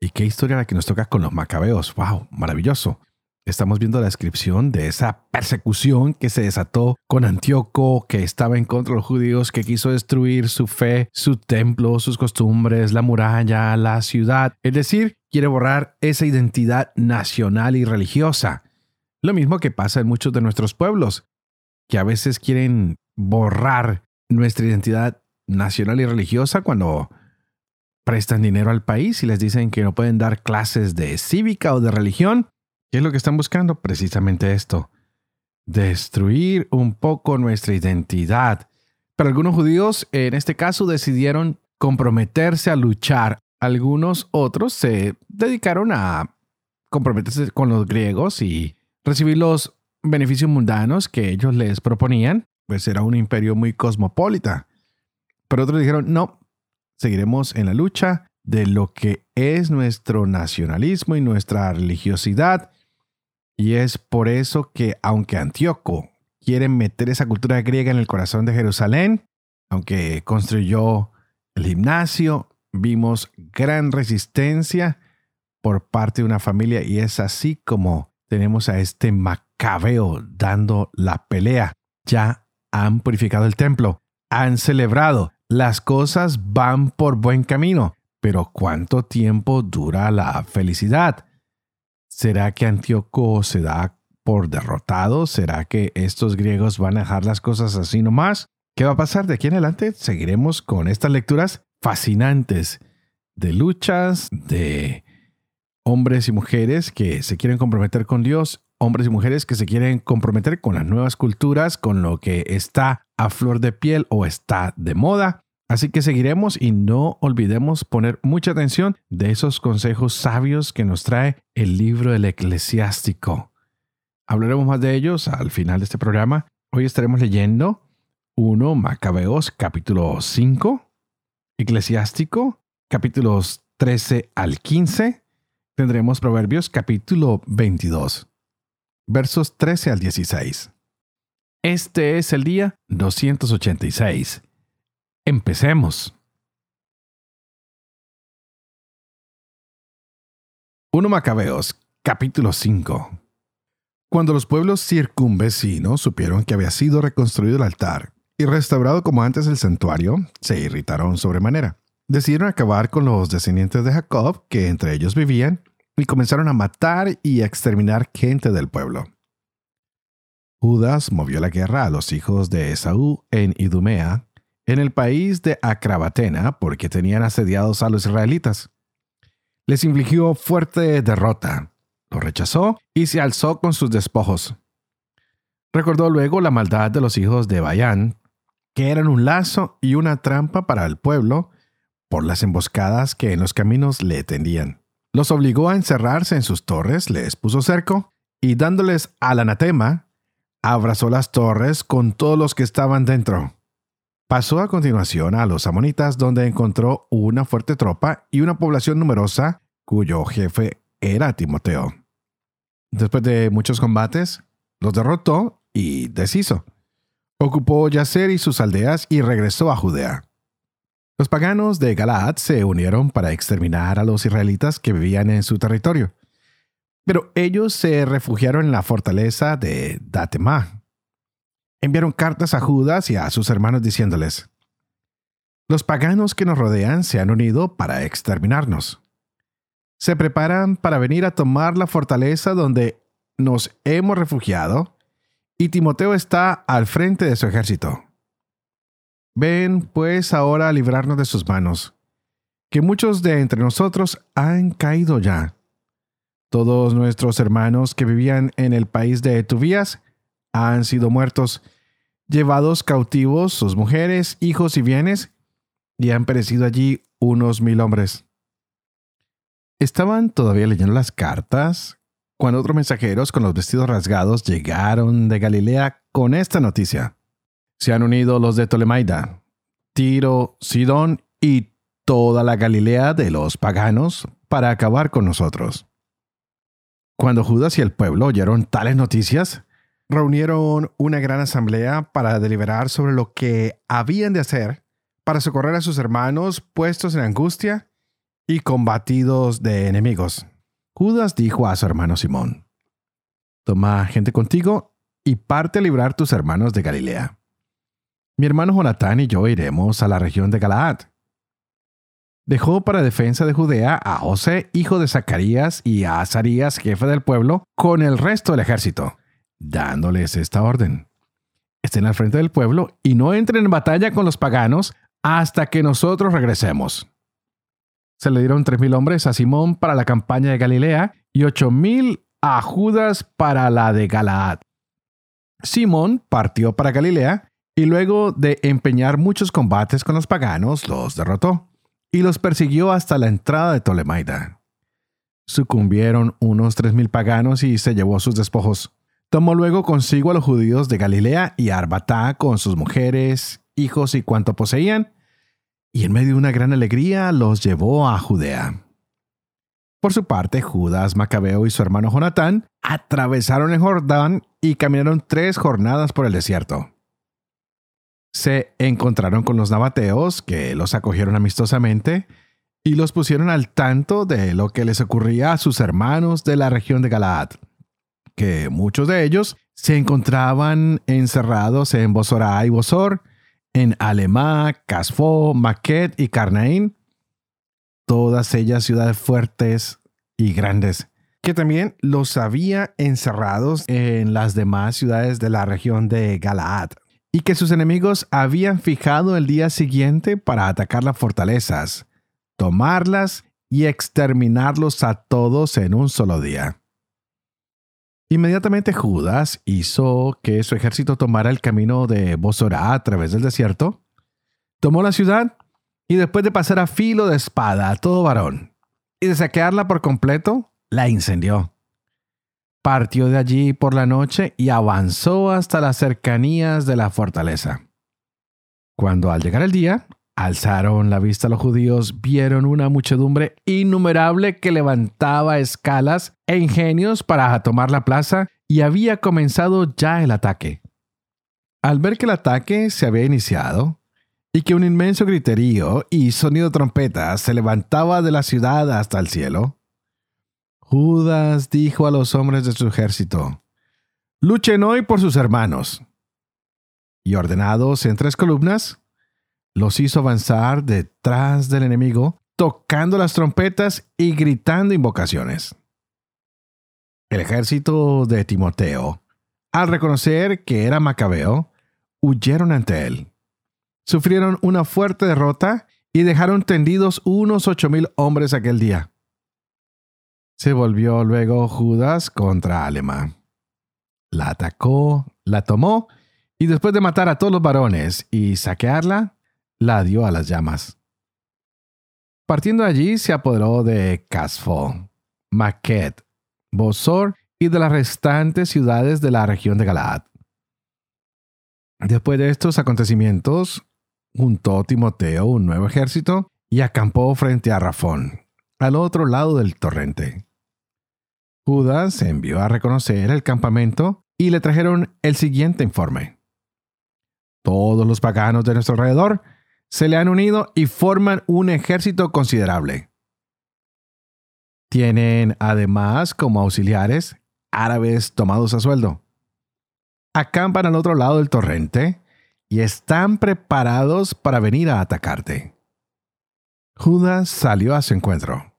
¿Y qué historia la que nos toca con los macabeos? ¡Wow! Maravilloso. Estamos viendo la descripción de esa persecución que se desató con Antíoco, que estaba en contra de los judíos, que quiso destruir su fe, su templo, sus costumbres, la muralla, la ciudad. Es decir, quiere borrar esa identidad nacional y religiosa. Lo mismo que pasa en muchos de nuestros pueblos, que a veces quieren borrar nuestra identidad nacional y religiosa cuando prestan dinero al país y les dicen que no pueden dar clases de cívica o de religión. ¿Qué es lo que están buscando? Precisamente esto. Destruir un poco nuestra identidad. Pero algunos judíos en este caso decidieron comprometerse a luchar. Algunos otros se dedicaron a comprometerse con los griegos y recibir los beneficios mundanos que ellos les proponían, pues era un imperio muy cosmopolita. Pero otros dijeron, no, seguiremos en la lucha de lo que es nuestro nacionalismo y nuestra religiosidad. Y es por eso que aunque Antíoco quiere meter esa cultura griega en el corazón de Jerusalén, aunque construyó el gimnasio, vimos gran resistencia por parte de una familia y es así como tenemos a este macabeo dando la pelea. Ya han purificado el templo, han celebrado, las cosas van por buen camino, pero ¿cuánto tiempo dura la felicidad? ¿Será que Antíoco se da por derrotado? ¿Será que estos griegos van a dejar las cosas así nomás? ¿Qué va a pasar de aquí en adelante? Seguiremos con estas lecturas fascinantes de luchas, de hombres y mujeres que se quieren comprometer con Dios, hombres y mujeres que se quieren comprometer con las nuevas culturas, con lo que está a flor de piel o está de moda. Así que seguiremos y no olvidemos poner mucha atención de esos consejos sabios que nos trae el libro del eclesiástico. Hablaremos más de ellos al final de este programa. Hoy estaremos leyendo 1 Macabeos capítulo 5, eclesiástico capítulos 13 al 15. Tendremos Proverbios capítulo 22, versos 13 al 16. Este es el día 286. Empecemos. 1 Macabeos, capítulo 5. Cuando los pueblos circunvecinos supieron que había sido reconstruido el altar y restaurado como antes el santuario, se irritaron sobremanera. Decidieron acabar con los descendientes de Jacob que entre ellos vivían y comenzaron a matar y a exterminar gente del pueblo. Judas movió la guerra a los hijos de Esaú en Idumea, en el país de Acrabatena, porque tenían asediados a los israelitas. Les infligió fuerte derrota, lo rechazó y se alzó con sus despojos. Recordó luego la maldad de los hijos de Bayán, que eran un lazo y una trampa para el pueblo, por las emboscadas que en los caminos le tendían. Los obligó a encerrarse en sus torres, les puso cerco, y dándoles al anatema, abrazó las torres con todos los que estaban dentro. Pasó a continuación a los amonitas donde encontró una fuerte tropa y una población numerosa cuyo jefe era Timoteo. Después de muchos combates, los derrotó y deshizo. Ocupó Yacer y sus aldeas y regresó a Judea. Los paganos de Galaad se unieron para exterminar a los israelitas que vivían en su territorio. Pero ellos se refugiaron en la fortaleza de Datemá. Enviaron cartas a Judas y a sus hermanos diciéndoles, Los paganos que nos rodean se han unido para exterminarnos. Se preparan para venir a tomar la fortaleza donde nos hemos refugiado, y Timoteo está al frente de su ejército. Ven pues ahora a librarnos de sus manos, que muchos de entre nosotros han caído ya todos nuestros hermanos que vivían en el país de Tubías han sido muertos, llevados cautivos sus mujeres, hijos y bienes, y han perecido allí unos mil hombres. Estaban todavía leyendo las cartas cuando otros mensajeros con los vestidos rasgados llegaron de Galilea con esta noticia. Se han unido los de Tolemaida, Tiro, Sidón y toda la Galilea de los paganos para acabar con nosotros. Cuando Judas y el pueblo oyeron tales noticias, reunieron una gran asamblea para deliberar sobre lo que habían de hacer para socorrer a sus hermanos puestos en angustia y combatidos de enemigos. Judas dijo a su hermano Simón, Toma gente contigo y parte a librar tus hermanos de Galilea. Mi hermano Jonatán y yo iremos a la región de Galaad. Dejó para defensa de Judea a José, hijo de Zacarías, y a Azarías, jefe del pueblo, con el resto del ejército, dándoles esta orden. Estén al frente del pueblo y no entren en batalla con los paganos hasta que nosotros regresemos. Se le dieron tres mil hombres a Simón para la campaña de Galilea y ocho mil a Judas para la de Galaad. Simón partió para Galilea y luego de empeñar muchos combates con los paganos, los derrotó y los persiguió hasta la entrada de Tolemaida. Sucumbieron unos tres mil paganos y se llevó sus despojos. Tomó luego consigo a los judíos de Galilea y Arbatá con sus mujeres, hijos y cuanto poseían, y en medio de una gran alegría los llevó a Judea. Por su parte, Judas Macabeo y su hermano Jonatán atravesaron el Jordán y caminaron tres jornadas por el desierto. Se encontraron con los nabateos, que los acogieron amistosamente, y los pusieron al tanto de lo que les ocurría a sus hermanos de la región de Galaad, que muchos de ellos se encontraban encerrados en Bosorá y Bosor, en Alemá, Casfó, Maquet y Carnaín, todas ellas ciudades fuertes y grandes, que también los había encerrados en las demás ciudades de la región de Galaad, y que sus enemigos habían fijado el día siguiente para atacar las fortalezas, tomarlas y exterminarlos a todos en un solo día. Inmediatamente Judas hizo que su ejército tomara el camino de Bosorá a través del desierto, tomó la ciudad y después de pasar a filo de espada a todo varón y de saquearla por completo, la incendió. Partió de allí por la noche y avanzó hasta las cercanías de la fortaleza. Cuando al llegar el día, Alzaron la vista los judíos, vieron una muchedumbre innumerable que levantaba escalas e ingenios para tomar la plaza y había comenzado ya el ataque. Al ver que el ataque se había iniciado y que un inmenso griterío y sonido de trompetas se levantaba de la ciudad hasta el cielo, Judas dijo a los hombres de su ejército, Luchen hoy por sus hermanos. Y ordenados en tres columnas, los hizo avanzar detrás del enemigo, tocando las trompetas y gritando invocaciones. El ejército de Timoteo, al reconocer que era Macabeo, huyeron ante él. Sufrieron una fuerte derrota y dejaron tendidos unos ocho mil hombres aquel día. Se volvió luego Judas contra Alema. La atacó, la tomó, y después de matar a todos los varones y saquearla, la dio a las llamas. Partiendo allí se apoderó de Casfo, Maquet, Bosor y de las restantes ciudades de la región de Galaad. Después de estos acontecimientos, juntó Timoteo un nuevo ejército y acampó frente a Rafón, al otro lado del torrente. Judas envió a reconocer el campamento y le trajeron el siguiente informe. Todos los paganos de nuestro alrededor se le han unido y forman un ejército considerable. Tienen además como auxiliares árabes tomados a sueldo. Acampan al otro lado del torrente y están preparados para venir a atacarte. Judas salió a su encuentro.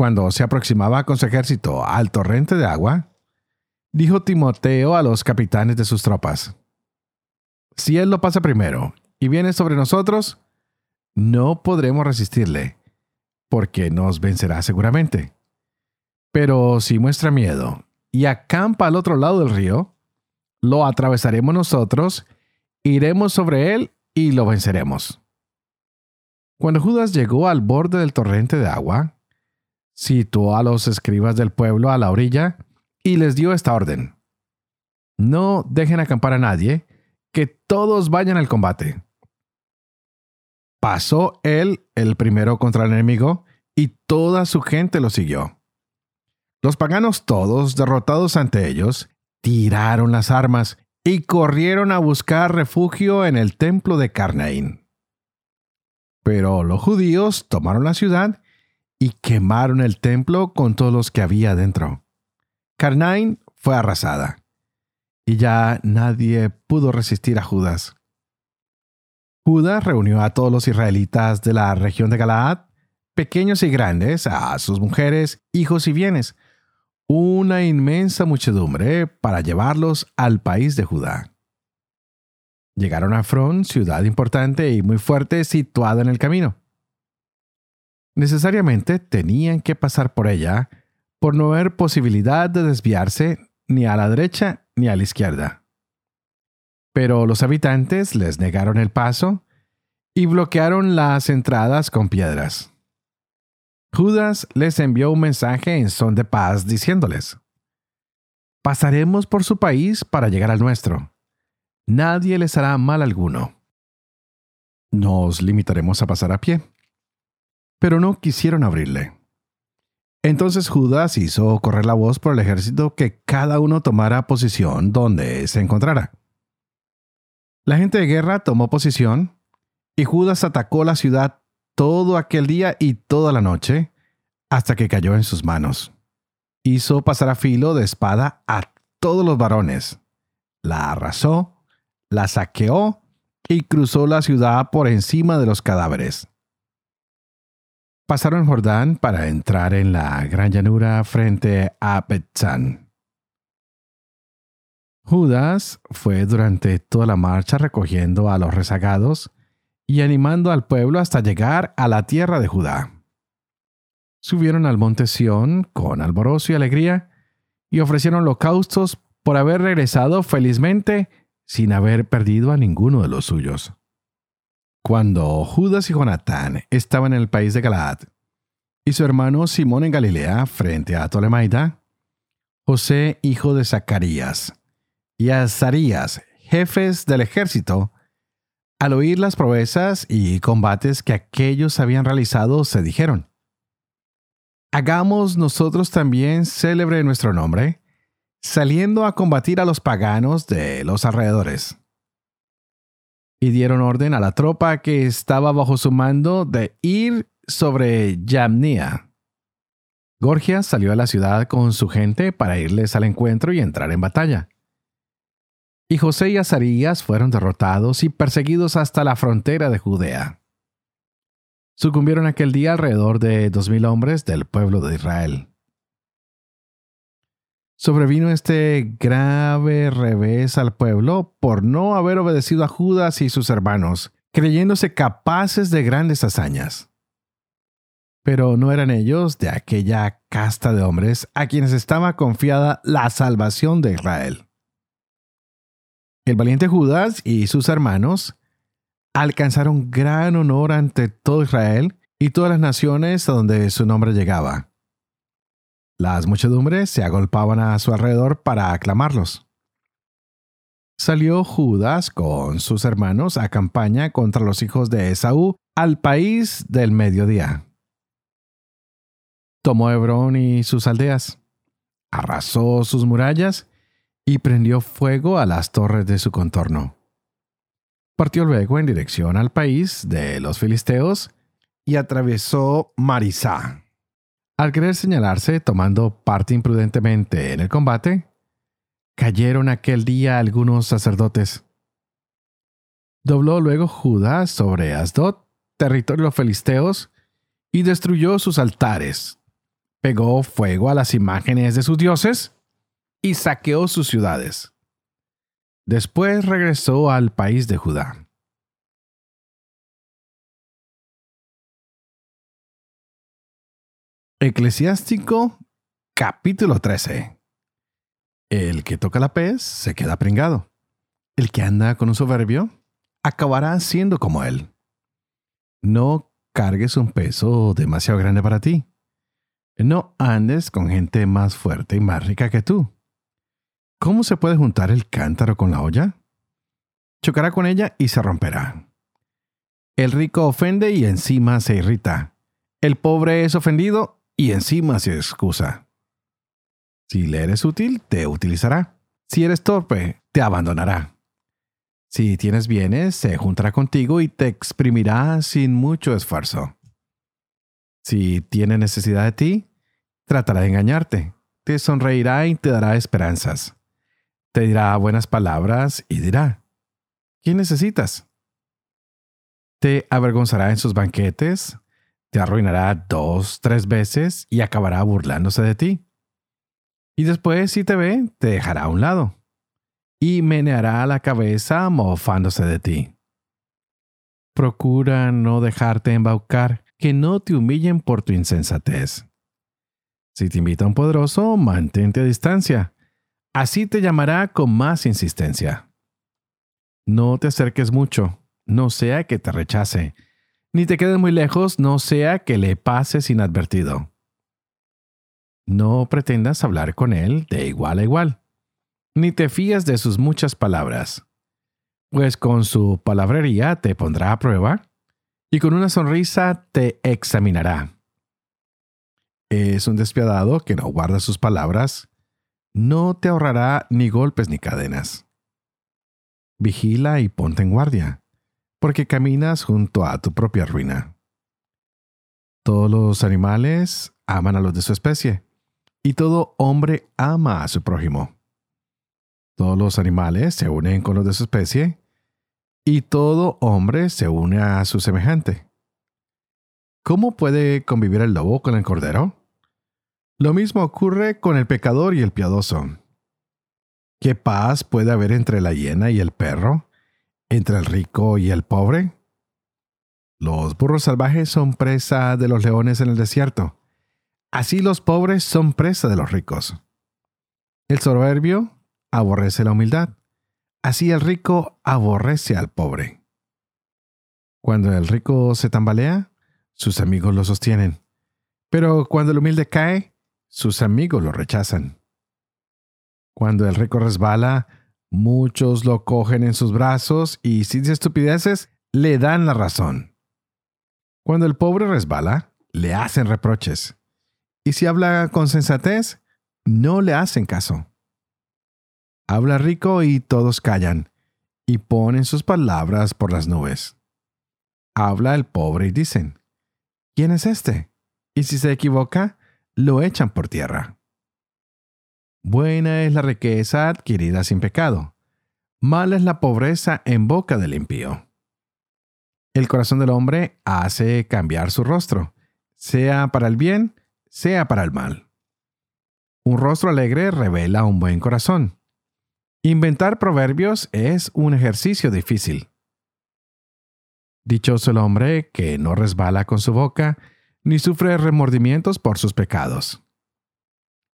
Cuando se aproximaba con su ejército al torrente de agua, dijo Timoteo a los capitanes de sus tropas, Si él lo pasa primero y viene sobre nosotros, no podremos resistirle, porque nos vencerá seguramente. Pero si muestra miedo y acampa al otro lado del río, lo atravesaremos nosotros, iremos sobre él y lo venceremos. Cuando Judas llegó al borde del torrente de agua, situó a los escribas del pueblo a la orilla y les dio esta orden. No dejen acampar a nadie, que todos vayan al combate. Pasó él el primero contra el enemigo y toda su gente lo siguió. Los paganos todos, derrotados ante ellos, tiraron las armas y corrieron a buscar refugio en el templo de Carnaín. Pero los judíos tomaron la ciudad y quemaron el templo con todos los que había dentro. Carnaín fue arrasada y ya nadie pudo resistir a Judas. Judas reunió a todos los israelitas de la región de Galaad, pequeños y grandes, a sus mujeres, hijos y bienes, una inmensa muchedumbre para llevarlos al país de Judá. Llegaron a Fron, ciudad importante y muy fuerte situada en el camino. Necesariamente tenían que pasar por ella por no haber posibilidad de desviarse ni a la derecha ni a la izquierda. Pero los habitantes les negaron el paso y bloquearon las entradas con piedras. Judas les envió un mensaje en son de paz diciéndoles, Pasaremos por su país para llegar al nuestro. Nadie les hará mal alguno. Nos limitaremos a pasar a pie. Pero no quisieron abrirle. Entonces Judas hizo correr la voz por el ejército que cada uno tomara posición donde se encontrara. La gente de guerra tomó posición y Judas atacó la ciudad todo aquel día y toda la noche, hasta que cayó en sus manos. Hizo pasar a filo de espada a todos los varones. La arrasó, la saqueó y cruzó la ciudad por encima de los cadáveres. Pasaron Jordán para entrar en la gran llanura frente a Betzán. Judas fue durante toda la marcha recogiendo a los rezagados y animando al pueblo hasta llegar a la tierra de Judá. Subieron al monte Sión con alborozo y alegría y ofrecieron holocaustos por haber regresado felizmente sin haber perdido a ninguno de los suyos. Cuando Judas y Jonatán estaban en el país de Galaad y su hermano Simón en Galilea frente a Tolemaida, José, hijo de Zacarías, y Azarías, jefes del ejército, al oír las proezas y combates que aquellos habían realizado, se dijeron, Hagamos nosotros también célebre nuestro nombre, saliendo a combatir a los paganos de los alrededores. Y dieron orden a la tropa que estaba bajo su mando de ir sobre Yamnia. Gorgias salió a la ciudad con su gente para irles al encuentro y entrar en batalla. Y José y Azarías fueron derrotados y perseguidos hasta la frontera de Judea. Sucumbieron aquel día alrededor de dos mil hombres del pueblo de Israel. Sobrevino este grave revés al pueblo por no haber obedecido a Judas y sus hermanos, creyéndose capaces de grandes hazañas. Pero no eran ellos de aquella casta de hombres a quienes estaba confiada la salvación de Israel. El valiente Judas y sus hermanos alcanzaron gran honor ante todo Israel y todas las naciones a donde su nombre llegaba. Las muchedumbres se agolpaban a su alrededor para aclamarlos. Salió Judas con sus hermanos a campaña contra los hijos de Esaú al país del mediodía. Tomó Hebrón y sus aldeas, arrasó sus murallas y prendió fuego a las torres de su contorno. Partió luego en dirección al país de los filisteos y atravesó Marisá. Al querer señalarse tomando parte imprudentemente en el combate, cayeron aquel día algunos sacerdotes. Dobló luego Judá sobre Asdod, territorio de los y destruyó sus altares. Pegó fuego a las imágenes de sus dioses y saqueó sus ciudades. Después regresó al país de Judá. Eclesiástico capítulo 13. El que toca la pez se queda pringado. El que anda con un soberbio acabará siendo como él. No cargues un peso demasiado grande para ti. No andes con gente más fuerte y más rica que tú. ¿Cómo se puede juntar el cántaro con la olla? Chocará con ella y se romperá. El rico ofende y encima se irrita. El pobre es ofendido y encima se excusa. Si le eres útil, te utilizará. Si eres torpe, te abandonará. Si tienes bienes, se juntará contigo y te exprimirá sin mucho esfuerzo. Si tiene necesidad de ti, tratará de engañarte, te sonreirá y te dará esperanzas. Te dirá buenas palabras y dirá, ¿quién necesitas? Te avergonzará en sus banquetes, te arruinará dos, tres veces y acabará burlándose de ti. Y después, si te ve, te dejará a un lado y meneará la cabeza mofándose de ti. Procura no dejarte embaucar, que no te humillen por tu insensatez. Si te invita un poderoso, mantente a distancia. Así te llamará con más insistencia. No te acerques mucho, no sea que te rechace, ni te quedes muy lejos, no sea que le pases inadvertido. No pretendas hablar con él de igual a igual ni te fías de sus muchas palabras, pues con su palabrería te pondrá a prueba y con una sonrisa te examinará. Es un despiadado que no guarda sus palabras, no te ahorrará ni golpes ni cadenas. Vigila y ponte en guardia, porque caminas junto a tu propia ruina. Todos los animales aman a los de su especie, y todo hombre ama a su prójimo. Todos los animales se unen con los de su especie y todo hombre se une a su semejante. ¿Cómo puede convivir el lobo con el cordero? Lo mismo ocurre con el pecador y el piadoso. ¿Qué paz puede haber entre la hiena y el perro? ¿Entre el rico y el pobre? Los burros salvajes son presa de los leones en el desierto. Así los pobres son presa de los ricos. El soberbio aborrece la humildad. Así el rico aborrece al pobre. Cuando el rico se tambalea, sus amigos lo sostienen. Pero cuando el humilde cae, sus amigos lo rechazan. Cuando el rico resbala, muchos lo cogen en sus brazos y sin estupideces le dan la razón. Cuando el pobre resbala, le hacen reproches. Y si habla con sensatez, no le hacen caso. Habla rico y todos callan, y ponen sus palabras por las nubes. Habla el pobre y dicen, ¿quién es este? Y si se equivoca, lo echan por tierra. Buena es la riqueza adquirida sin pecado. Mala es la pobreza en boca del impío. El corazón del hombre hace cambiar su rostro, sea para el bien, sea para el mal. Un rostro alegre revela un buen corazón, Inventar proverbios es un ejercicio difícil. Dichoso el hombre que no resbala con su boca, ni sufre remordimientos por sus pecados.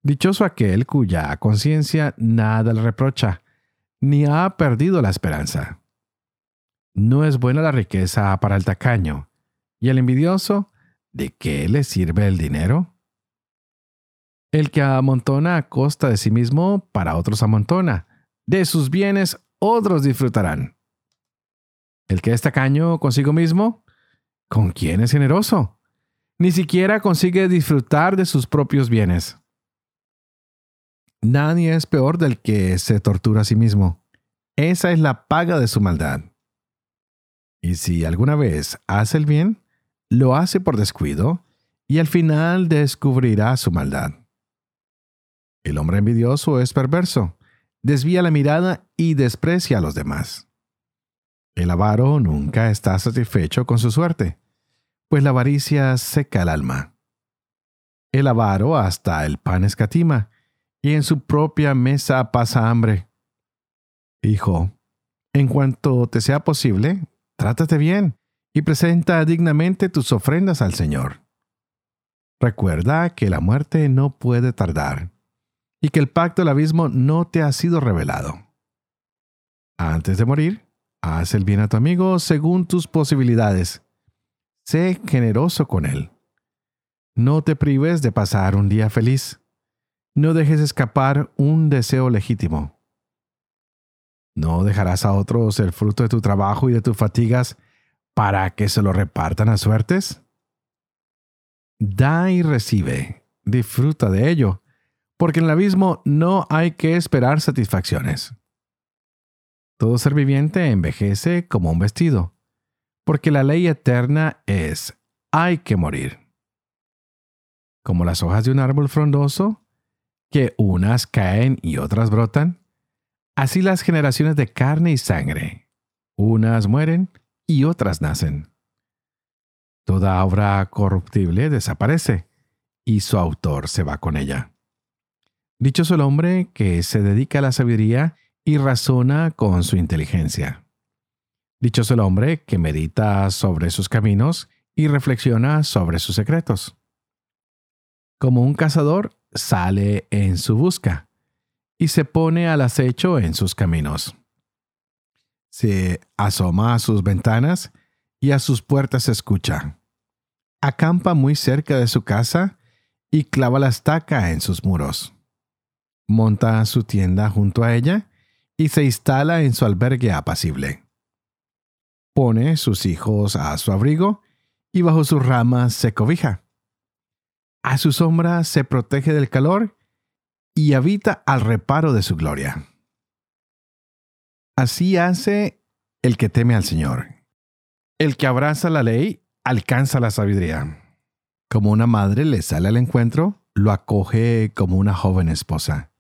Dichoso aquel cuya conciencia nada le reprocha, ni ha perdido la esperanza. No es buena la riqueza para el tacaño, y el envidioso, ¿de qué le sirve el dinero? El que amontona a costa de sí mismo, para otros amontona, de sus bienes otros disfrutarán. El que es tacaño consigo mismo, ¿con quién es generoso? Ni siquiera consigue disfrutar de sus propios bienes. Nadie es peor del que se tortura a sí mismo. Esa es la paga de su maldad. Y si alguna vez hace el bien, lo hace por descuido y al final descubrirá su maldad. El hombre envidioso es perverso desvía la mirada y desprecia a los demás. El avaro nunca está satisfecho con su suerte, pues la avaricia seca el alma. El avaro hasta el pan escatima, y en su propia mesa pasa hambre. Hijo, en cuanto te sea posible, trátate bien y presenta dignamente tus ofrendas al Señor. Recuerda que la muerte no puede tardar y que el pacto del abismo no te ha sido revelado. Antes de morir, haz el bien a tu amigo según tus posibilidades. Sé generoso con él. No te prives de pasar un día feliz. No dejes escapar un deseo legítimo. No dejarás a otros el fruto de tu trabajo y de tus fatigas para que se lo repartan a suertes. Da y recibe, disfruta de ello, porque en el abismo no hay que esperar satisfacciones. Todo ser viviente envejece como un vestido, porque la ley eterna es hay que morir. Como las hojas de un árbol frondoso, que unas caen y otras brotan, así las generaciones de carne y sangre, unas mueren y otras nacen. Toda obra corruptible desaparece y su autor se va con ella. Dichoso el hombre que se dedica a la sabiduría y razona con su inteligencia. Dichoso el hombre que medita sobre sus caminos y reflexiona sobre sus secretos. Como un cazador sale en su busca y se pone al acecho en sus caminos. Se asoma a sus ventanas y a sus puertas escucha. Acampa muy cerca de su casa y clava la estaca en sus muros. Monta su tienda junto a ella y se instala en su albergue apacible. Pone sus hijos a su abrigo y bajo sus ramas se cobija. A su sombra se protege del calor y habita al reparo de su gloria. Así hace el que teme al Señor. El que abraza la ley alcanza la sabiduría. Como una madre le sale al encuentro, lo acoge como una joven esposa.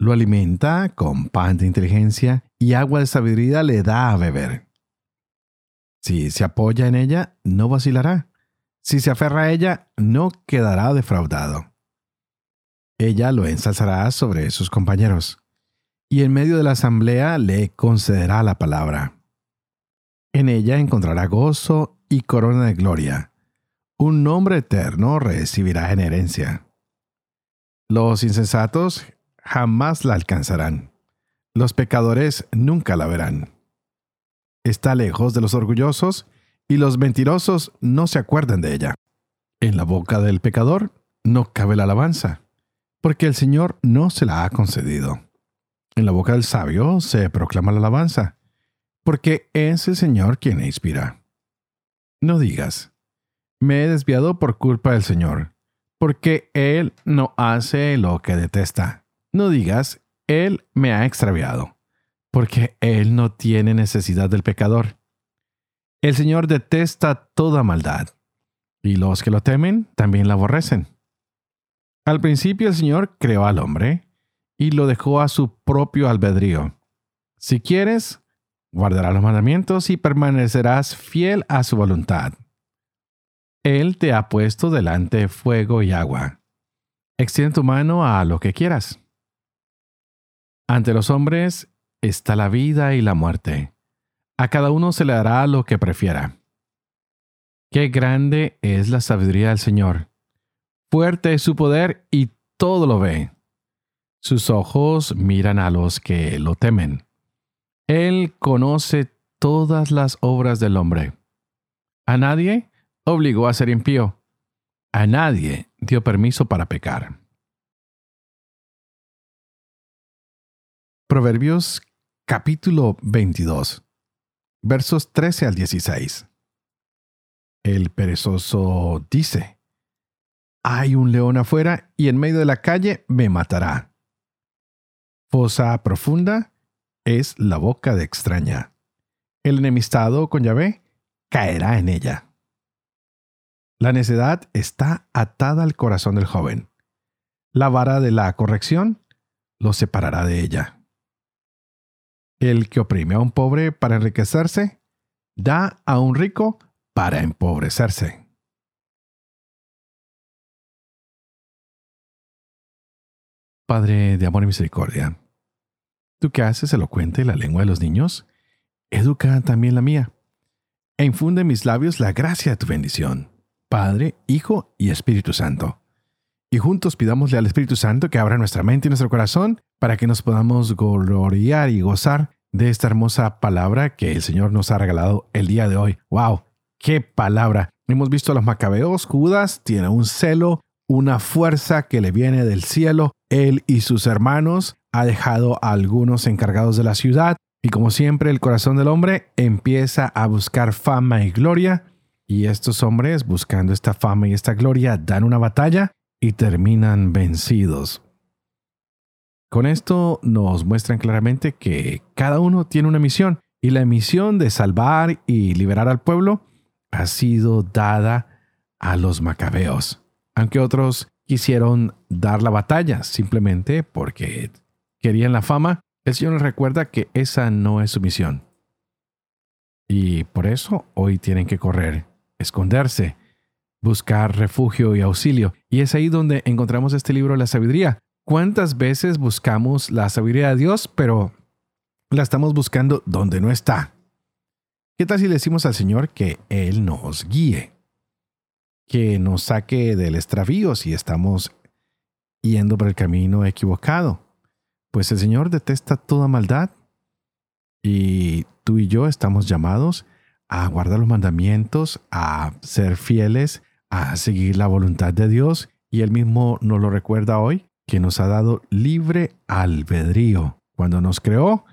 Lo alimenta con pan de inteligencia y agua de sabiduría le da a beber. Si se apoya en ella, no vacilará. Si se aferra a ella, no quedará defraudado. Ella lo ensalzará sobre sus compañeros, y en medio de la asamblea le concederá la palabra. En ella encontrará gozo y corona de gloria. Un nombre eterno recibirá en herencia. Los insensatos jamás la alcanzarán. Los pecadores nunca la verán. Está lejos de los orgullosos y los mentirosos no se acuerdan de ella. En la boca del pecador no cabe la alabanza, porque el Señor no se la ha concedido. En la boca del sabio se proclama la alabanza, porque es el Señor quien inspira. No digas, me he desviado por culpa del Señor, porque Él no hace lo que detesta. No digas, Él me ha extraviado, porque Él no tiene necesidad del pecador. El Señor detesta toda maldad, y los que lo temen también la aborrecen. Al principio el Señor creó al hombre y lo dejó a su propio albedrío. Si quieres, guardarás los mandamientos y permanecerás fiel a su voluntad. Él te ha puesto delante fuego y agua. Extiende tu mano a lo que quieras. Ante los hombres está la vida y la muerte. A cada uno se le dará lo que prefiera. Qué grande es la sabiduría del Señor. Fuerte es su poder y todo lo ve. Sus ojos miran a los que lo temen. Él conoce todas las obras del hombre. A nadie obligó a ser impío. A nadie dio permiso para pecar. Proverbios capítulo 22, versos 13 al 16. El perezoso dice, Hay un león afuera y en medio de la calle me matará. Fosa profunda es la boca de extraña. El enemistado con Yahvé caerá en ella. La necedad está atada al corazón del joven. La vara de la corrección lo separará de ella. El que oprime a un pobre para enriquecerse, da a un rico para empobrecerse. Padre de amor y misericordia, tú que haces elocuente la lengua de los niños, educa también la mía, e infunde en mis labios la gracia de tu bendición, Padre, Hijo y Espíritu Santo. Y juntos pidámosle al Espíritu Santo que abra nuestra mente y nuestro corazón para que nos podamos gloriar y gozar de esta hermosa palabra que el Señor nos ha regalado el día de hoy. ¡Wow! ¡Qué palabra! Hemos visto a los macabeos, Judas tiene un celo, una fuerza que le viene del cielo. Él y sus hermanos ha dejado a algunos encargados de la ciudad y como siempre el corazón del hombre empieza a buscar fama y gloria y estos hombres buscando esta fama y esta gloria dan una batalla y terminan vencidos. Con esto nos muestran claramente que cada uno tiene una misión y la misión de salvar y liberar al pueblo ha sido dada a los macabeos, aunque otros quisieron dar la batalla simplemente porque querían la fama, el Señor nos recuerda que esa no es su misión. Y por eso hoy tienen que correr, esconderse, buscar refugio y auxilio. Y es ahí donde encontramos este libro, La Sabiduría. ¿Cuántas veces buscamos la sabiduría de Dios, pero la estamos buscando donde no está? ¿Qué tal si le decimos al Señor que Él nos guíe? Que nos saque del extravío si estamos yendo por el camino equivocado. Pues el Señor detesta toda maldad y tú y yo estamos llamados a guardar los mandamientos, a ser fieles, a seguir la voluntad de Dios y Él mismo nos lo recuerda hoy, que nos ha dado libre albedrío. Cuando nos creó,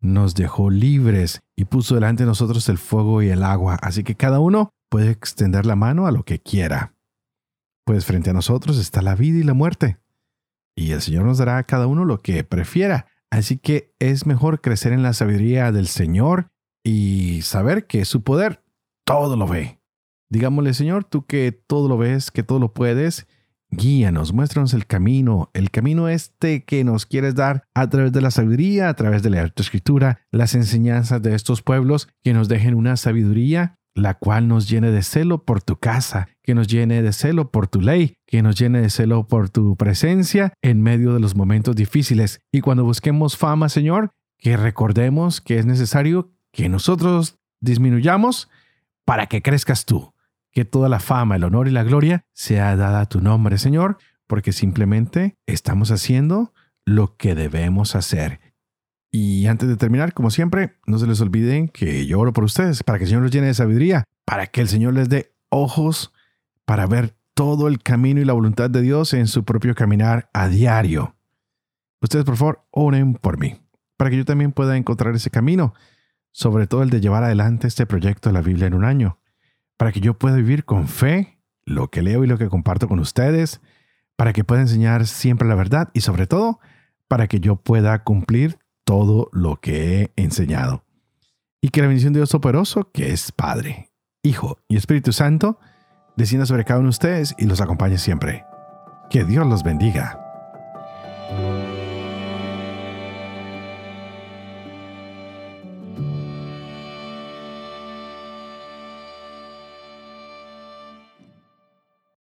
nos dejó libres y puso delante de nosotros el fuego y el agua, así que cada uno puede extender la mano a lo que quiera. Pues frente a nosotros está la vida y la muerte y el Señor nos dará a cada uno lo que prefiera. Así que es mejor crecer en la sabiduría del Señor y saber que su poder todo lo ve. Digámosle, Señor, tú que todo lo ves, que todo lo puedes, guíanos, muéstranos el camino, el camino este que nos quieres dar a través de la sabiduría, a través de la escritura, las enseñanzas de estos pueblos, que nos dejen una sabiduría la cual nos llene de celo por tu casa, que nos llene de celo por tu ley, que nos llene de celo por tu presencia en medio de los momentos difíciles. Y cuando busquemos fama, Señor, que recordemos que es necesario que nosotros disminuyamos para que crezcas tú. Que toda la fama, el honor y la gloria sea dada a tu nombre, Señor, porque simplemente estamos haciendo lo que debemos hacer. Y antes de terminar, como siempre, no se les olviden que yo oro por ustedes, para que el Señor los llene de sabiduría, para que el Señor les dé ojos para ver todo el camino y la voluntad de Dios en su propio caminar a diario. Ustedes, por favor, oren por mí, para que yo también pueda encontrar ese camino, sobre todo el de llevar adelante este proyecto de la Biblia en un año, para que yo pueda vivir con fe lo que leo y lo que comparto con ustedes, para que pueda enseñar siempre la verdad y sobre todo, para que yo pueda cumplir todo lo que he enseñado. Y que la bendición de Dios operoso, que es Padre, Hijo y Espíritu Santo, descienda sobre cada uno de ustedes y los acompañe siempre. Que Dios los bendiga.